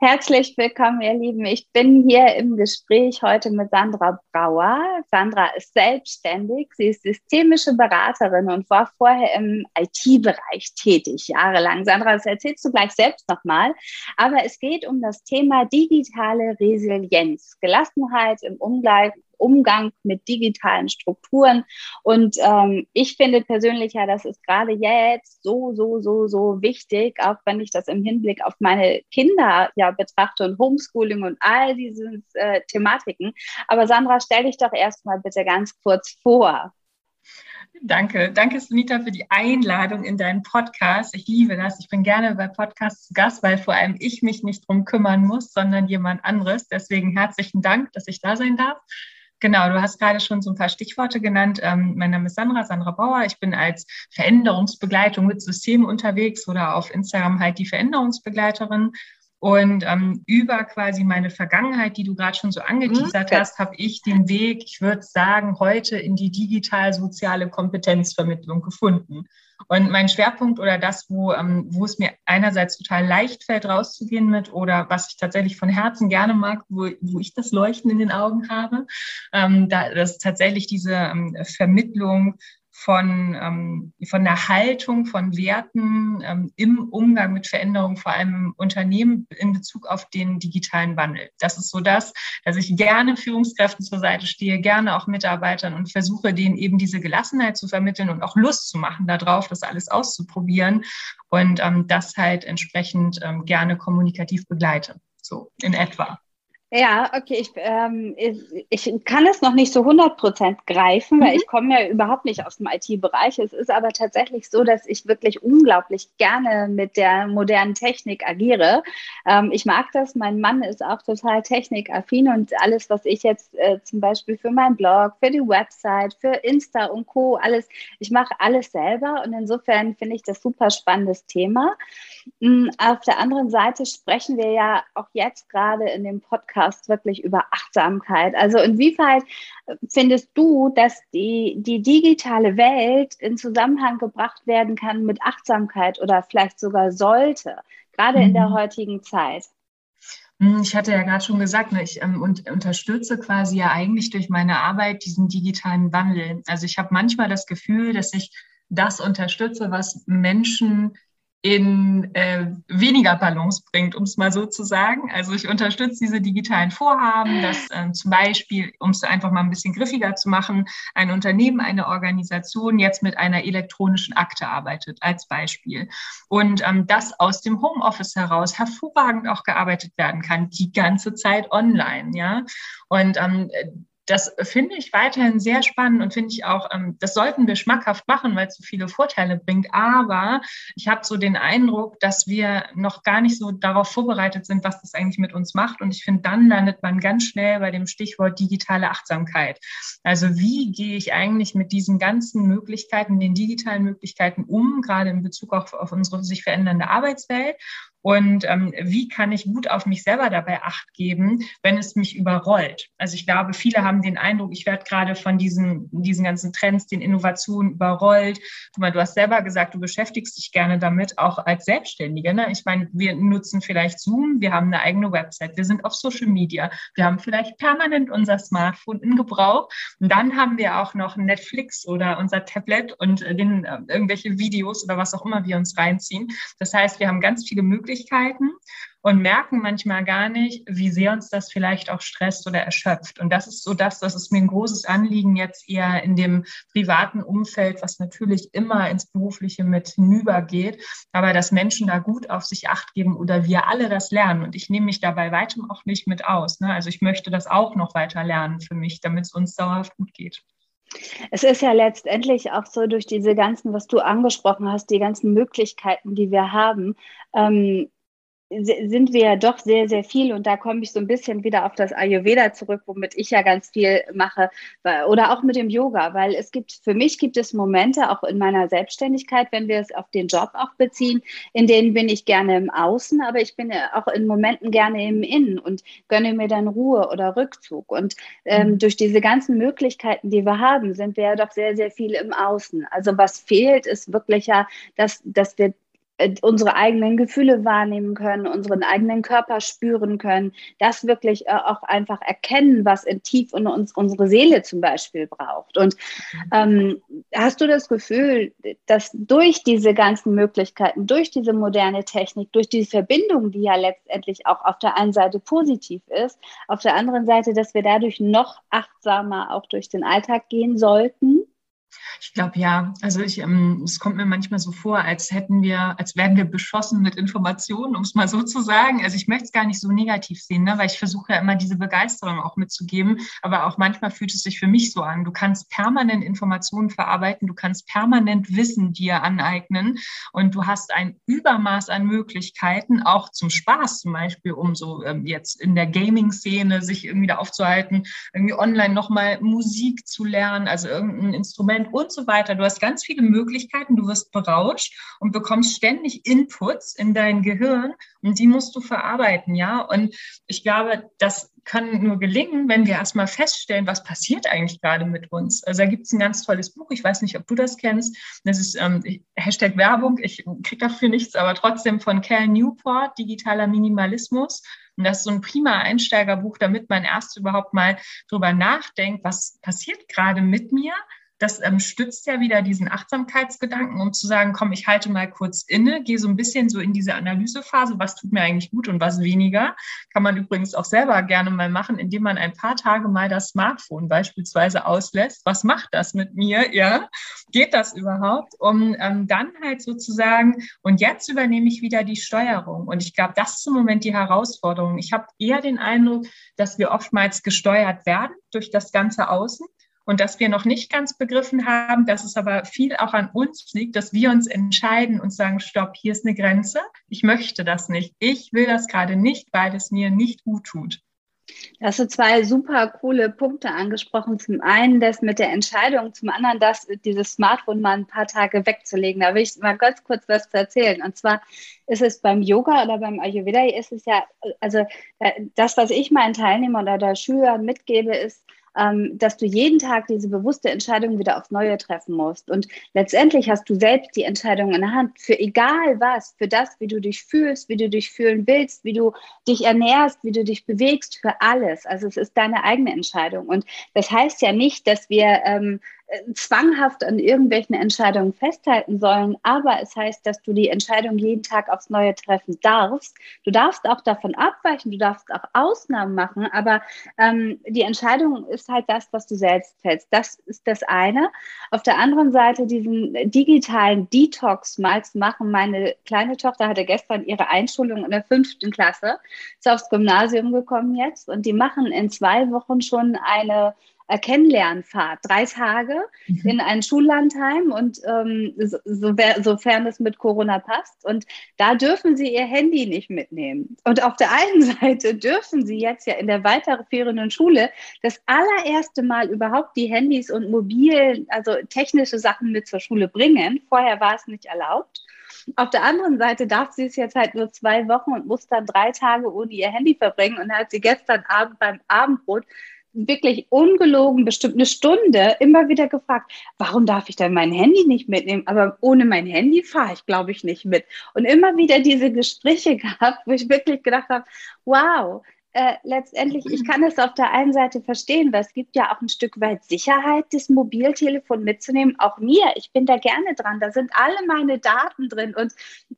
Herzlich willkommen, ihr Lieben. Ich bin hier im Gespräch heute mit Sandra Brauer. Sandra ist selbstständig. Sie ist systemische Beraterin und war vorher im IT-Bereich tätig, jahrelang. Sandra, das erzählst du gleich selbst nochmal. Aber es geht um das Thema digitale Resilienz, Gelassenheit im Umgang Umgang mit digitalen Strukturen. Und ähm, ich finde persönlich ja, das ist gerade jetzt so, so, so, so wichtig, auch wenn ich das im Hinblick auf meine Kinder ja betrachte und Homeschooling und all diese äh, Thematiken. Aber Sandra, stell dich doch erstmal bitte ganz kurz vor. Danke, danke Sunita für die Einladung in deinen Podcast. Ich liebe das. Ich bin gerne bei Podcasts zu Gast, weil vor allem ich mich nicht drum kümmern muss, sondern jemand anderes. Deswegen herzlichen Dank, dass ich da sein darf. Genau, du hast gerade schon so ein paar Stichworte genannt. Ähm, mein Name ist Sandra, Sandra Bauer. Ich bin als Veränderungsbegleitung mit Systemen unterwegs oder auf Instagram halt die Veränderungsbegleiterin. Und ähm, über quasi meine Vergangenheit, die du gerade schon so angeteasert mhm. hast, habe ich den Weg, ich würde sagen, heute in die digital-soziale Kompetenzvermittlung gefunden. Und mein Schwerpunkt oder das, wo, ähm, wo es mir einerseits total leicht fällt, rauszugehen mit oder was ich tatsächlich von Herzen gerne mag, wo, wo ich das Leuchten in den Augen habe, ähm, da, das ist tatsächlich diese ähm, Vermittlung von, ähm, von der Haltung, von Werten ähm, im Umgang mit Veränderungen, vor allem im Unternehmen in Bezug auf den digitalen Wandel. Das ist so das, dass ich gerne Führungskräften zur Seite stehe, gerne auch Mitarbeitern und versuche, denen eben diese Gelassenheit zu vermitteln und auch Lust zu machen darauf, das alles auszuprobieren und ähm, das halt entsprechend ähm, gerne kommunikativ begleite. So in etwa. Ja, okay, ich, ähm, ich, ich kann es noch nicht so 100% greifen, weil mhm. ich komme ja überhaupt nicht aus dem IT-Bereich. Es ist aber tatsächlich so, dass ich wirklich unglaublich gerne mit der modernen Technik agiere. Ähm, ich mag das, mein Mann ist auch total technikaffin und alles, was ich jetzt äh, zum Beispiel für meinen Blog, für die Website, für Insta und Co., alles, ich mache alles selber und insofern finde ich das super spannendes Thema. Mhm, auf der anderen Seite sprechen wir ja auch jetzt gerade in dem Podcast Podcast wirklich über Achtsamkeit. Also inwieweit äh, findest du, dass die, die digitale Welt in Zusammenhang gebracht werden kann mit Achtsamkeit oder vielleicht sogar sollte, gerade mhm. in der mhm. heutigen Zeit? Hm, ich hatte ja gerade schon gesagt, ne, ich ähm, und, unterstütze quasi ja eigentlich durch meine Arbeit diesen digitalen Wandel. Also ich habe manchmal das Gefühl, dass ich das unterstütze, was Menschen in äh, weniger Balance bringt, um es mal so zu sagen. Also ich unterstütze diese digitalen Vorhaben, dass äh, zum Beispiel, um es einfach mal ein bisschen griffiger zu machen, ein Unternehmen, eine Organisation jetzt mit einer elektronischen Akte arbeitet, als Beispiel. Und ähm, das aus dem Homeoffice heraus hervorragend auch gearbeitet werden kann, die ganze Zeit online, ja. Und ähm, das finde ich weiterhin sehr spannend und finde ich auch, ähm, das sollten wir schmackhaft machen, weil es so viele Vorteile bringt. Aber ich habe so den Eindruck, dass wir noch gar nicht so darauf vorbereitet sind, was das eigentlich mit uns macht. Und ich finde, dann landet man ganz schnell bei dem Stichwort digitale Achtsamkeit. Also wie gehe ich eigentlich mit diesen ganzen Möglichkeiten, den digitalen Möglichkeiten um, gerade in Bezug auf, auf unsere sich verändernde Arbeitswelt? Und ähm, wie kann ich gut auf mich selber dabei acht geben, wenn es mich überrollt? Also ich glaube, viele haben den Eindruck, ich werde gerade von diesen, diesen ganzen Trends, den Innovationen überrollt. Guck mal, du hast selber gesagt, du beschäftigst dich gerne damit, auch als Selbstständige. Ne? Ich meine, wir nutzen vielleicht Zoom, wir haben eine eigene Website, wir sind auf Social Media, wir haben vielleicht permanent unser Smartphone in Gebrauch. Und dann haben wir auch noch Netflix oder unser Tablet und äh, den, äh, irgendwelche Videos oder was auch immer wir uns reinziehen. Das heißt, wir haben ganz viele Möglichkeiten, Möglichkeiten und merken manchmal gar nicht, wie sehr uns das vielleicht auch stresst oder erschöpft. Und das ist so das, das ist mir ein großes Anliegen jetzt eher in dem privaten Umfeld, was natürlich immer ins Berufliche mit hinübergeht, aber dass Menschen da gut auf sich acht geben oder wir alle das lernen. Und ich nehme mich dabei weitem auch nicht mit aus. Ne? Also ich möchte das auch noch weiter lernen für mich, damit es uns dauerhaft gut geht. Es ist ja letztendlich auch so durch diese ganzen, was du angesprochen hast, die ganzen Möglichkeiten, die wir haben, ähm, sind wir ja doch sehr, sehr viel und da komme ich so ein bisschen wieder auf das Ayurveda zurück, womit ich ja ganz viel mache oder auch mit dem Yoga, weil es gibt, für mich gibt es Momente auch in meiner Selbstständigkeit, wenn wir es auf den Job auch beziehen, in denen bin ich gerne im Außen, aber ich bin ja auch in Momenten gerne im Innen und gönne mir dann Ruhe oder Rückzug und ähm, mhm. durch diese ganzen Möglichkeiten, die wir haben, sind wir ja doch sehr, sehr viel im Außen. Also was fehlt, ist wirklich ja, dass, dass wir unsere eigenen Gefühle wahrnehmen können, unseren eigenen Körper spüren können, das wirklich äh, auch einfach erkennen, was in tief in uns unsere Seele zum Beispiel braucht. Und ähm, hast du das Gefühl, dass durch diese ganzen Möglichkeiten, durch diese moderne Technik, durch diese Verbindung, die ja letztendlich auch auf der einen Seite positiv ist, auf der anderen Seite, dass wir dadurch noch achtsamer auch durch den Alltag gehen sollten? Ich glaube ja. Also ich, ähm, es kommt mir manchmal so vor, als hätten wir, als wären wir beschossen mit Informationen, um es mal so zu sagen. Also ich möchte es gar nicht so negativ sehen, ne? weil ich versuche ja immer diese Begeisterung auch mitzugeben. Aber auch manchmal fühlt es sich für mich so an. Du kannst permanent Informationen verarbeiten, du kannst permanent Wissen dir aneignen und du hast ein Übermaß an Möglichkeiten, auch zum Spaß zum Beispiel, um so ähm, jetzt in der Gaming-Szene sich irgendwie da aufzuhalten, irgendwie online nochmal Musik zu lernen, also irgendein Instrument und so weiter. Du hast ganz viele Möglichkeiten, du wirst berauscht und bekommst ständig Inputs in dein Gehirn und die musst du verarbeiten, ja. Und ich glaube, das kann nur gelingen, wenn wir erstmal feststellen, was passiert eigentlich gerade mit uns. Also da gibt es ein ganz tolles Buch, ich weiß nicht, ob du das kennst. Das ist ähm, Hashtag Werbung, ich kriege dafür nichts, aber trotzdem von Cal Newport, Digitaler Minimalismus. Und das ist so ein prima Einsteigerbuch, damit man erst überhaupt mal drüber nachdenkt, was passiert gerade mit mir das ähm, stützt ja wieder diesen Achtsamkeitsgedanken, um zu sagen, komm, ich halte mal kurz inne, gehe so ein bisschen so in diese Analysephase, was tut mir eigentlich gut und was weniger. Kann man übrigens auch selber gerne mal machen, indem man ein paar Tage mal das Smartphone beispielsweise auslässt. Was macht das mit mir? Ja, geht das überhaupt? Um ähm, dann halt sozusagen, und jetzt übernehme ich wieder die Steuerung. Und ich glaube, das ist im Moment die Herausforderung. Ich habe eher den Eindruck, dass wir oftmals gesteuert werden durch das ganze Außen und dass wir noch nicht ganz begriffen haben, dass es aber viel auch an uns liegt, dass wir uns entscheiden und sagen, stopp, hier ist eine Grenze, ich möchte das nicht, ich will das gerade nicht, weil es mir nicht gut tut. Da hast du zwei super coole Punkte angesprochen. Zum einen das mit der Entscheidung, zum anderen das, dieses Smartphone mal ein paar Tage wegzulegen. Da will ich mal ganz kurz was zu erzählen. Und zwar ist es beim Yoga oder beim Ayurveda, ist es ja, also äh, das, was ich meinen Teilnehmern oder Schülern mitgebe, ist, ähm, dass du jeden Tag diese bewusste Entscheidung wieder aufs Neue treffen musst. Und letztendlich hast du selbst die Entscheidung in der Hand für egal was, für das, wie du dich fühlst, wie du dich fühlen willst, wie du dich ernährst, wie du dich bewegst, für alles. Also es ist deine eigene Entscheidung. Und das heißt ja nicht, dass wir ähm, zwanghaft an irgendwelchen Entscheidungen festhalten sollen, aber es heißt, dass du die Entscheidung jeden Tag aufs Neue treffen darfst. Du darfst auch davon abweichen, du darfst auch Ausnahmen machen, aber ähm, die Entscheidung ist halt das, was du selbst fällst. Das ist das eine. Auf der anderen Seite diesen digitalen Detox mal zu machen. Meine kleine Tochter hatte gestern ihre Einschulung in der fünften Klasse, ist aufs Gymnasium gekommen jetzt und die machen in zwei Wochen schon eine äh, Kennenlernfahrt, drei Tage mhm. in ein Schullandheim und ähm, so, so, sofern es mit Corona passt. Und da dürfen sie ihr Handy nicht mitnehmen. Und auf der einen Seite dürfen sie jetzt ja in der weiterführenden Schule das allererste Mal überhaupt die Handys und mobil, also technische Sachen mit zur Schule bringen. Vorher war es nicht erlaubt. Auf der anderen Seite darf sie es jetzt halt nur zwei Wochen und muss dann drei Tage ohne ihr Handy verbringen. Und hat sie gestern Abend beim Abendbrot wirklich ungelogen bestimmt eine Stunde immer wieder gefragt, warum darf ich denn mein Handy nicht mitnehmen? Aber ohne mein Handy fahre ich, glaube ich, nicht mit. Und immer wieder diese Gespräche gehabt, wo ich wirklich gedacht habe, wow, äh, letztendlich, ich kann es auf der einen Seite verstehen, weil es gibt ja auch ein Stück weit Sicherheit, das Mobiltelefon mitzunehmen. Auch mir, ich bin da gerne dran. Da sind alle meine Daten drin und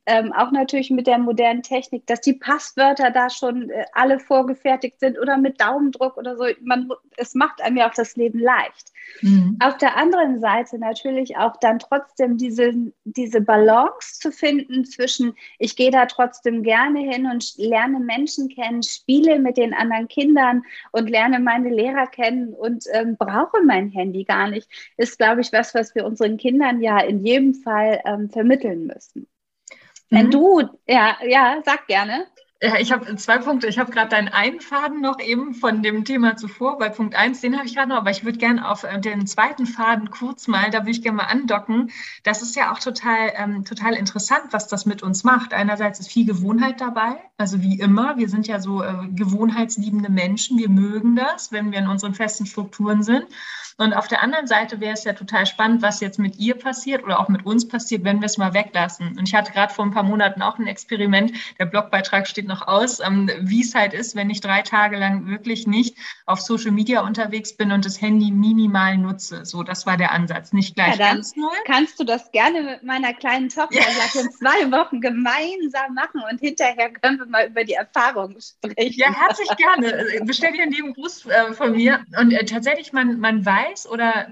ähm, auch natürlich mit der modernen Technik, dass die Passwörter da schon äh, alle vorgefertigt sind oder mit Daumendruck oder so. Man, es macht einem ja auch das Leben leicht. Mhm. Auf der anderen Seite natürlich auch dann trotzdem diese, diese Balance zu finden zwischen, ich gehe da trotzdem gerne hin und lerne Menschen kennen, spiele mit den anderen Kindern und lerne meine Lehrer kennen und ähm, brauche mein Handy gar nicht, ist, glaube ich, was, was wir unseren Kindern ja in jedem Fall ähm, vermitteln müssen. Wenn mhm. du, ja, ja, sag gerne. Ja, ich habe zwei Punkte. Ich habe gerade deinen einen Faden noch eben von dem Thema zuvor, bei Punkt 1, den habe ich gerade noch, aber ich würde gerne auf äh, den zweiten Faden kurz mal, da würde ich gerne mal andocken. Das ist ja auch total, ähm, total interessant, was das mit uns macht. Einerseits ist viel Gewohnheit dabei, also wie immer, wir sind ja so äh, gewohnheitsliebende Menschen, wir mögen das, wenn wir in unseren festen Strukturen sind. Und auf der anderen Seite wäre es ja total spannend, was jetzt mit ihr passiert oder auch mit uns passiert, wenn wir es mal weglassen. Und ich hatte gerade vor ein paar Monaten auch ein Experiment, der Blogbeitrag steht noch aus, ähm, wie es halt ist, wenn ich drei Tage lang wirklich nicht auf Social Media unterwegs bin und das Handy minimal nutze. So, das war der Ansatz. Nicht gleich ja, ganz null. Kannst du das gerne mit meiner kleinen Tochter ja. in zwei Wochen gemeinsam machen und hinterher können wir mal über die Erfahrungen sprechen. Ja, herzlich gerne. Bestell dir einen lieben Gruß äh, von mir. Und äh, tatsächlich, man, man weiß oder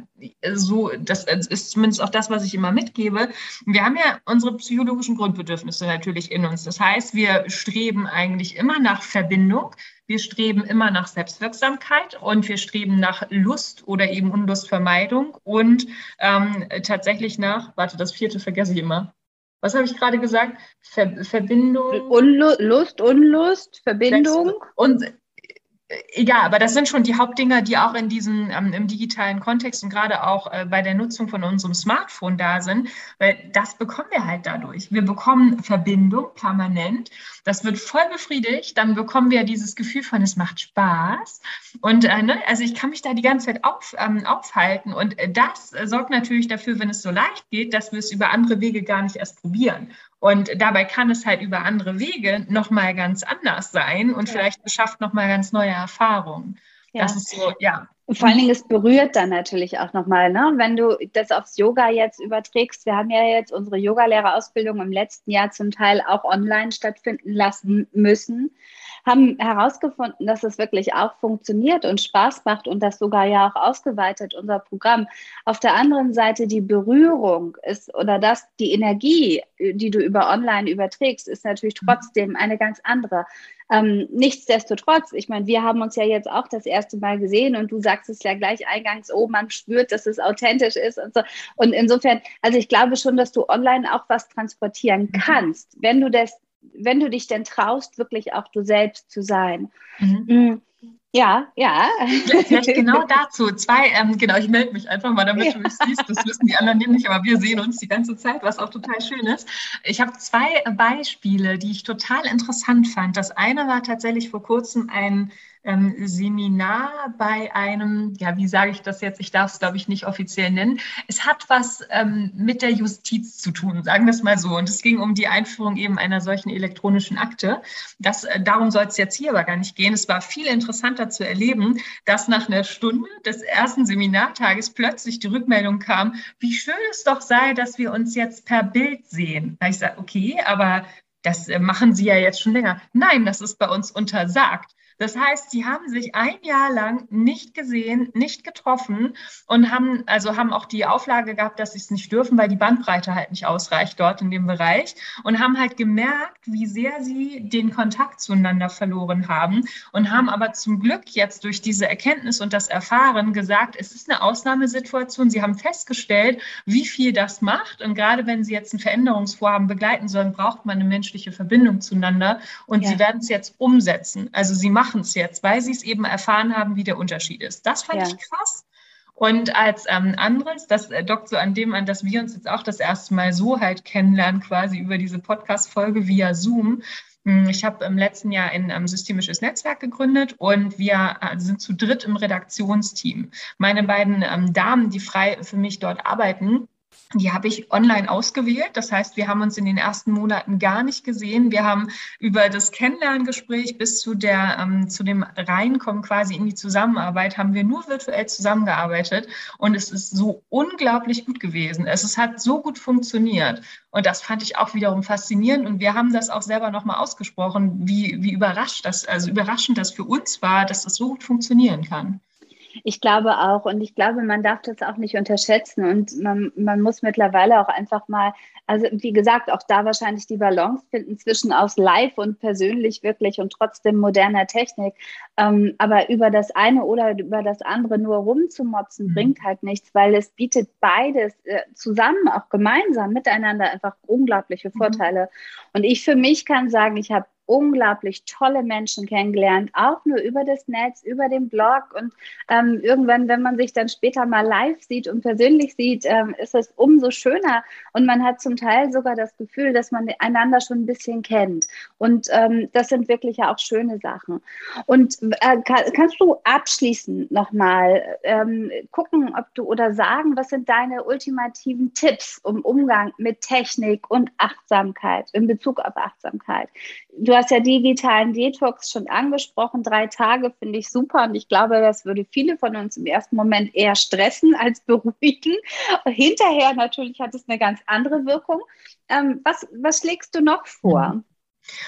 so, das ist zumindest auch das, was ich immer mitgebe. Wir haben ja unsere psychologischen Grundbedürfnisse natürlich in uns. Das heißt, wir streben eigentlich immer nach Verbindung. Wir streben immer nach Selbstwirksamkeit und wir streben nach Lust oder eben Unlustvermeidung und ähm, tatsächlich nach, warte, das vierte vergesse ich immer. Was habe ich gerade gesagt? Ver Verbindung. Unlu Lust, Unlust, Verbindung. Und ja, aber das sind schon die Hauptdinger, die auch in diesem ähm, im digitalen Kontext und gerade auch äh, bei der Nutzung von unserem Smartphone da sind, weil das bekommen wir halt dadurch. Wir bekommen Verbindung permanent, das wird voll befriedigt, dann bekommen wir dieses Gefühl von, es macht Spaß. Und äh, ne, also ich kann mich da die ganze Zeit auf, ähm, aufhalten und das äh, sorgt natürlich dafür, wenn es so leicht geht, dass wir es über andere Wege gar nicht erst probieren. Und dabei kann es halt über andere Wege nochmal ganz anders sein und ja. vielleicht beschafft nochmal ganz neue Erfahrungen. Ja. Das ist so, ja. Und vor allen Dingen, es berührt dann natürlich auch nochmal, ne? wenn du das aufs Yoga jetzt überträgst. Wir haben ja jetzt unsere Yogalehrerausbildung im letzten Jahr zum Teil auch online stattfinden lassen müssen haben herausgefunden, dass es wirklich auch funktioniert und Spaß macht und das sogar ja auch ausgeweitet, unser Programm. Auf der anderen Seite die Berührung ist oder das, die Energie, die du über online überträgst, ist natürlich mhm. trotzdem eine ganz andere. Ähm, nichtsdestotrotz, ich meine, wir haben uns ja jetzt auch das erste Mal gesehen und du sagst es ja gleich eingangs, oh, man spürt, dass es authentisch ist und so. Und insofern, also ich glaube schon, dass du online auch was transportieren mhm. kannst, wenn du das wenn du dich denn traust, wirklich auch du selbst zu sein. Mhm. Mm, ja, ja. Vielleicht genau dazu. Zwei, ähm, genau, ich melde mich einfach mal, damit ja. du mich siehst. Das wissen die anderen nicht, aber wir sehen uns die ganze Zeit, was auch total schön ist. Ich habe zwei Beispiele, die ich total interessant fand. Das eine war tatsächlich vor kurzem ein ähm, Seminar bei einem, ja, wie sage ich das jetzt? Ich darf es, glaube ich, nicht offiziell nennen. Es hat was ähm, mit der Justiz zu tun, sagen wir es mal so. Und es ging um die Einführung eben einer solchen elektronischen Akte. Das, äh, darum soll es jetzt hier aber gar nicht gehen. Es war viel interessanter zu erleben, dass nach einer Stunde des ersten Seminartages plötzlich die Rückmeldung kam, wie schön es doch sei, dass wir uns jetzt per Bild sehen. Da ich sage, okay, aber das äh, machen Sie ja jetzt schon länger. Nein, das ist bei uns untersagt. Das heißt, sie haben sich ein Jahr lang nicht gesehen, nicht getroffen und haben also haben auch die Auflage gehabt, dass sie es nicht dürfen, weil die Bandbreite halt nicht ausreicht dort in dem Bereich und haben halt gemerkt, wie sehr sie den Kontakt zueinander verloren haben und haben aber zum Glück jetzt durch diese Erkenntnis und das Erfahren gesagt, es ist eine Ausnahmesituation. Sie haben festgestellt, wie viel das macht und gerade wenn sie jetzt ein Veränderungsvorhaben begleiten sollen, braucht man eine menschliche Verbindung zueinander und ja. sie werden es jetzt umsetzen. Also sie machen machen es jetzt, weil sie es eben erfahren haben, wie der Unterschied ist. Das fand ja. ich krass. Und als ähm, anderes, das äh, dockt so an dem an, dass wir uns jetzt auch das erste Mal so halt kennenlernen, quasi über diese Podcast-Folge via Zoom. Hm, ich habe im letzten Jahr ein ähm, systemisches Netzwerk gegründet und wir äh, sind zu dritt im Redaktionsteam. Meine beiden ähm, Damen, die frei für mich dort arbeiten, die habe ich online ausgewählt. Das heißt, wir haben uns in den ersten Monaten gar nicht gesehen. Wir haben über das Kennenlerngespräch bis zu der ähm, zu dem Reinkommen quasi in die Zusammenarbeit haben wir nur virtuell zusammengearbeitet und es ist so unglaublich gut gewesen. Es, es hat so gut funktioniert und das fand ich auch wiederum faszinierend und wir haben das auch selber nochmal ausgesprochen, wie wie überrascht das also überraschend das für uns war, dass das so gut funktionieren kann. Ich glaube auch und ich glaube, man darf das auch nicht unterschätzen und man, man muss mittlerweile auch einfach mal, also wie gesagt, auch da wahrscheinlich die Balance finden zwischen aus live und persönlich wirklich und trotzdem moderner Technik. Ähm, aber über das eine oder über das andere nur rumzumotzen, mhm. bringt halt nichts, weil es bietet beides äh, zusammen, auch gemeinsam miteinander einfach unglaubliche mhm. Vorteile. Mhm. Und ich für mich kann sagen, ich habe unglaublich tolle Menschen kennengelernt, auch nur über das Netz, über den Blog. Und ähm, irgendwann, wenn man sich dann später mal live sieht und persönlich sieht, ähm, ist es umso schöner. Und man hat zum Teil sogar das Gefühl, dass man einander schon ein bisschen kennt. Und ähm, das sind wirklich ja auch schöne Sachen. Und äh, kann, kannst du abschließend nochmal ähm, gucken, ob du oder sagen, was sind deine ultimativen Tipps um Umgang mit Technik und Achtsamkeit in Bezug auf Achtsamkeit? Du hast ja digitalen Detox schon angesprochen. Drei Tage finde ich super und ich glaube, das würde viele von uns im ersten Moment eher stressen als beruhigen. Hinterher natürlich hat es eine ganz andere Wirkung. Ähm, was, was schlägst du noch vor?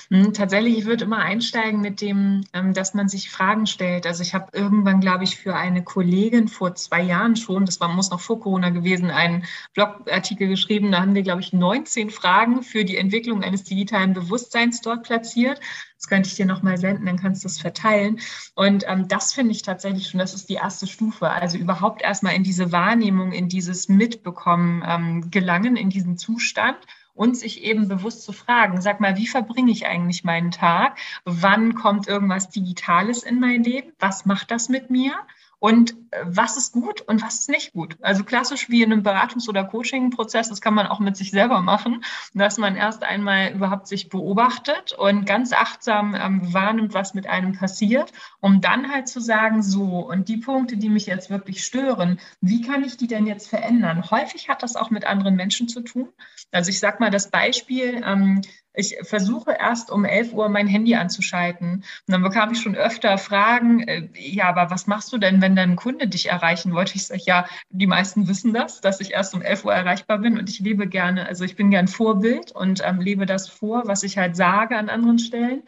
Hm, tatsächlich, ich würde immer einsteigen mit dem, ähm, dass man sich Fragen stellt. Also ich habe irgendwann, glaube ich, für eine Kollegin vor zwei Jahren schon, das war, muss noch vor Corona gewesen, einen Blogartikel geschrieben. Da haben wir, glaube ich, 19 Fragen für die Entwicklung eines digitalen Bewusstseins dort platziert. Das könnte ich dir nochmal senden, dann kannst du es verteilen. Und ähm, das finde ich tatsächlich schon, das ist die erste Stufe. Also überhaupt erstmal in diese Wahrnehmung, in dieses Mitbekommen ähm, gelangen, in diesen Zustand und sich eben bewusst zu fragen, sag mal, wie verbringe ich eigentlich meinen Tag? Wann kommt irgendwas Digitales in mein Leben? Was macht das mit mir? Und äh, was ist gut und was ist nicht gut. Also klassisch wie in einem Beratungs- oder Coaching-Prozess, das kann man auch mit sich selber machen, dass man erst einmal überhaupt sich beobachtet und ganz achtsam ähm, wahrnimmt, was mit einem passiert, um dann halt zu sagen, so, und die Punkte, die mich jetzt wirklich stören, wie kann ich die denn jetzt verändern? Häufig hat das auch mit anderen Menschen zu tun. Also ich sage mal das Beispiel, ähm, ich versuche erst um 11 Uhr mein Handy anzuschalten. Und dann bekam ich schon öfter Fragen, äh, ja, aber was machst du denn, wenn dein Kunde dich erreichen wollte? Ich sage, ja, die meisten wissen das, dass ich erst um 11 Uhr erreichbar bin und ich lebe gerne, also ich bin gern Vorbild und ähm, lebe das vor, was ich halt sage an anderen Stellen.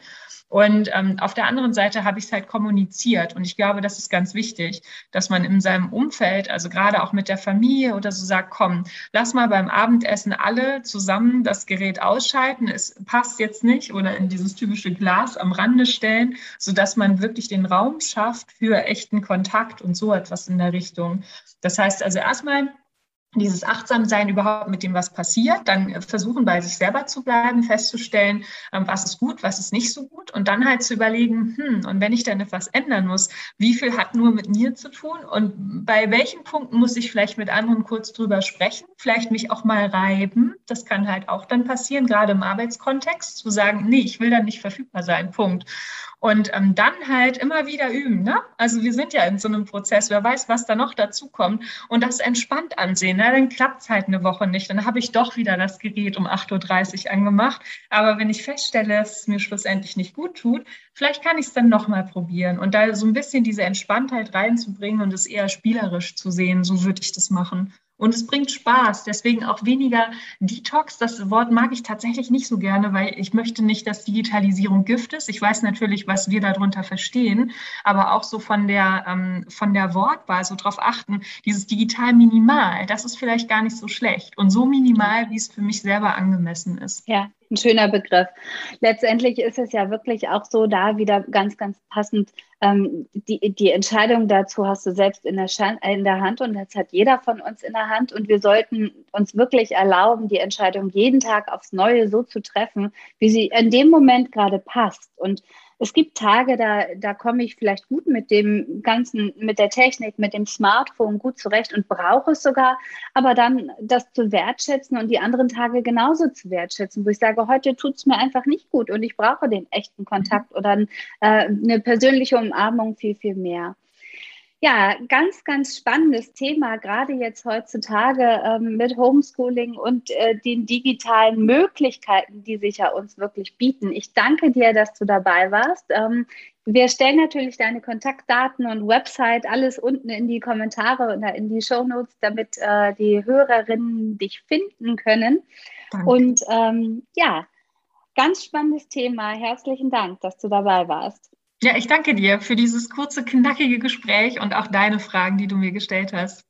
Und ähm, auf der anderen Seite habe ich es halt kommuniziert. Und ich glaube, das ist ganz wichtig, dass man in seinem Umfeld, also gerade auch mit der Familie oder so sagt, komm, lass mal beim Abendessen alle zusammen das Gerät ausschalten. Es passt jetzt nicht oder in dieses typische Glas am Rande stellen, sodass man wirklich den Raum schafft für echten Kontakt und so etwas in der Richtung. Das heißt also erstmal dieses Achtsamsein überhaupt mit dem, was passiert, dann versuchen bei sich selber zu bleiben, festzustellen, ähm, was ist gut, was ist nicht so gut und dann halt zu überlegen, hm, und wenn ich dann etwas ändern muss, wie viel hat nur mit mir zu tun und bei welchen Punkten muss ich vielleicht mit anderen kurz drüber sprechen, vielleicht mich auch mal reiben, das kann halt auch dann passieren, gerade im Arbeitskontext, zu sagen, nee, ich will dann nicht verfügbar sein, Punkt. Und ähm, dann halt immer wieder üben. Ne? Also wir sind ja in so einem Prozess, wer weiß, was da noch dazu kommt. Und das entspannt ansehen. Ne? Dann klappt es halt eine Woche nicht. Dann habe ich doch wieder das Gerät um 8.30 Uhr angemacht. Aber wenn ich feststelle, dass es mir schlussendlich nicht gut tut, vielleicht kann ich es dann nochmal probieren. Und da so ein bisschen diese Entspanntheit reinzubringen und es eher spielerisch zu sehen, so würde ich das machen. Und es bringt Spaß. Deswegen auch weniger Detox. Das Wort mag ich tatsächlich nicht so gerne, weil ich möchte nicht, dass Digitalisierung Gift ist. Ich weiß natürlich, was wir darunter verstehen, aber auch so von der, ähm, von der Wortwahl so drauf achten. Dieses digital minimal, das ist vielleicht gar nicht so schlecht. Und so minimal, wie es für mich selber angemessen ist. Ja, ein schöner Begriff. Letztendlich ist es ja wirklich auch so, da wieder ganz, ganz passend, ähm, die, die Entscheidung dazu hast du selbst in der, in der Hand und das hat jeder von uns in der Hand und wir sollten uns wirklich erlauben, die Entscheidung jeden Tag aufs Neue so zu treffen, wie sie in dem Moment gerade passt. Und es gibt Tage, da, da komme ich vielleicht gut mit dem ganzen, mit der Technik, mit dem Smartphone gut zurecht und brauche es sogar, aber dann das zu wertschätzen und die anderen Tage genauso zu wertschätzen, wo ich sage, heute tut es mir einfach nicht gut und ich brauche den echten Kontakt oder äh, eine persönliche Umarmung viel, viel mehr. Ja, ganz, ganz spannendes Thema, gerade jetzt heutzutage ähm, mit Homeschooling und äh, den digitalen Möglichkeiten, die sich ja uns wirklich bieten. Ich danke dir, dass du dabei warst. Ähm, wir stellen natürlich deine Kontaktdaten und Website alles unten in die Kommentare oder in die Shownotes, damit äh, die Hörerinnen dich finden können. Danke. Und ähm, ja, ganz spannendes Thema. Herzlichen Dank, dass du dabei warst. Ja, ich danke dir für dieses kurze, knackige Gespräch und auch deine Fragen, die du mir gestellt hast.